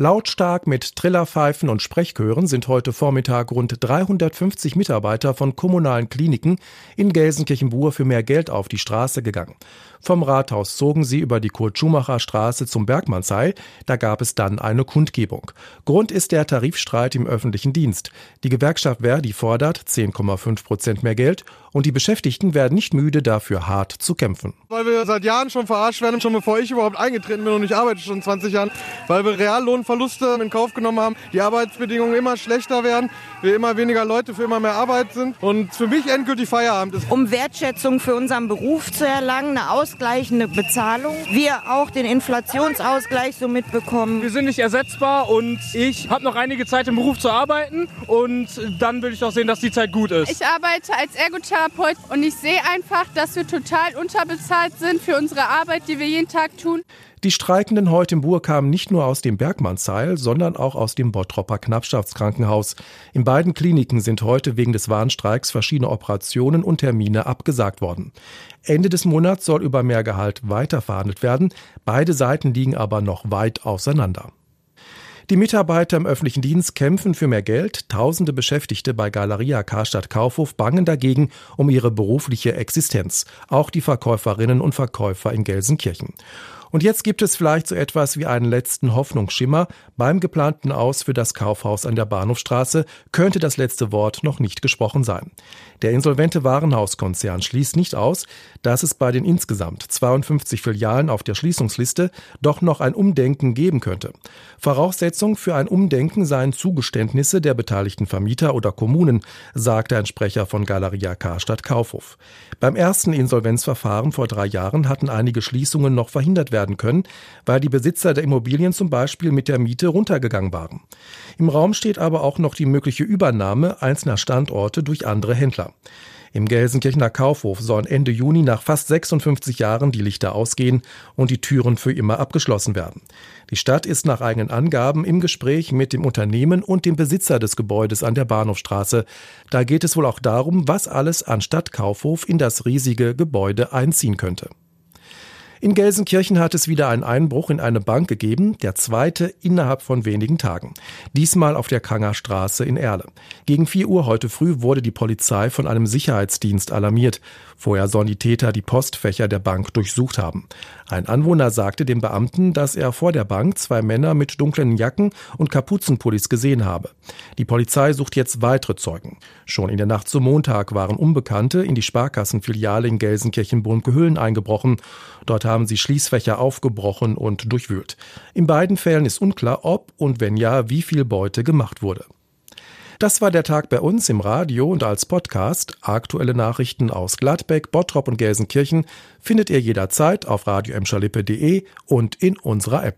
Lautstark mit Trillerpfeifen und Sprechchören sind heute Vormittag rund 350 Mitarbeiter von kommunalen Kliniken in Gelsenkirchen-Buhr für mehr Geld auf die Straße gegangen. Vom Rathaus zogen sie über die Kurt-Schumacher-Straße zum Bergmannsheil. Da gab es dann eine Kundgebung. Grund ist der Tarifstreit im öffentlichen Dienst. Die Gewerkschaft Verdi fordert 10,5 Prozent mehr Geld und die Beschäftigten werden nicht müde, dafür hart zu kämpfen. Weil wir seit Jahren schon verarscht werden, schon bevor ich überhaupt eingetreten bin und ich arbeite schon 20 Jahren, weil wir Reallohnverluste in Kauf genommen haben, die Arbeitsbedingungen immer schlechter werden, wir immer weniger Leute für immer mehr Arbeit sind und für mich endgültig Feierabend ist. Um Wertschätzung für unseren Beruf zu erlangen, eine ausgleichende Bezahlung, wir auch den Inflationsausgleich so mitbekommen. Wir sind nicht ersetzbar und ich habe noch einige Zeit im Beruf zu arbeiten und dann will ich auch sehen, dass die Zeit gut ist. Ich arbeite als Ergotherapeut und ich sehe einfach, dass wir total unterbezahlt sind für unsere Arbeit, die wir jeden Tag tun. Die Streikenden heute im Bur kamen nicht nur aus dem Bergmannsheil, sondern auch aus dem Bottropper Knappschaftskrankenhaus. In beiden Kliniken sind heute wegen des Warnstreiks verschiedene Operationen und Termine abgesagt worden. Ende des Monats soll über mehr Gehalt weiter verhandelt werden. Beide Seiten liegen aber noch weit auseinander. Die Mitarbeiter im öffentlichen Dienst kämpfen für mehr Geld. Tausende Beschäftigte bei Galeria Karstadt Kaufhof bangen dagegen um ihre berufliche Existenz. Auch die Verkäuferinnen und Verkäufer in Gelsenkirchen. Und jetzt gibt es vielleicht so etwas wie einen letzten Hoffnungsschimmer. Beim geplanten Aus für das Kaufhaus an der Bahnhofstraße könnte das letzte Wort noch nicht gesprochen sein. Der insolvente Warenhauskonzern schließt nicht aus, dass es bei den insgesamt 52 Filialen auf der Schließungsliste doch noch ein Umdenken geben könnte. Voraussetzung für ein Umdenken seien Zugeständnisse der beteiligten Vermieter oder Kommunen, sagte ein Sprecher von Galeria Karstadt Kaufhof. Beim ersten Insolvenzverfahren vor drei Jahren hatten einige Schließungen noch verhindert werden werden können, weil die Besitzer der Immobilien zum Beispiel mit der Miete runtergegangen waren. Im Raum steht aber auch noch die mögliche Übernahme einzelner Standorte durch andere Händler. Im Gelsenkirchener Kaufhof sollen Ende Juni nach fast 56 Jahren die Lichter ausgehen und die Türen für immer abgeschlossen werden. Die Stadt ist nach eigenen Angaben im Gespräch mit dem Unternehmen und dem Besitzer des Gebäudes an der Bahnhofstraße. Da geht es wohl auch darum, was alles an Stadtkaufhof in das riesige Gebäude einziehen könnte. In Gelsenkirchen hat es wieder einen Einbruch in eine Bank gegeben, der zweite innerhalb von wenigen Tagen. Diesmal auf der Kangerstraße in Erle. Gegen 4 Uhr heute früh wurde die Polizei von einem Sicherheitsdienst alarmiert. Vorher sollen die Täter die Postfächer der Bank durchsucht haben. Ein Anwohner sagte dem Beamten, dass er vor der Bank zwei Männer mit dunklen Jacken und Kapuzenpullis gesehen habe. Die Polizei sucht jetzt weitere Zeugen. Schon in der Nacht zum Montag waren Unbekannte in die Sparkassenfiliale in Gelsenkirchen-Burmke-Hüllen eingebrochen. Dort haben sie Schließfächer aufgebrochen und durchwühlt. In beiden Fällen ist unklar, ob und wenn ja, wie viel Beute gemacht wurde. Das war der Tag bei uns im Radio und als Podcast. Aktuelle Nachrichten aus Gladbeck, Bottrop und Gelsenkirchen findet ihr jederzeit auf radio und in unserer App.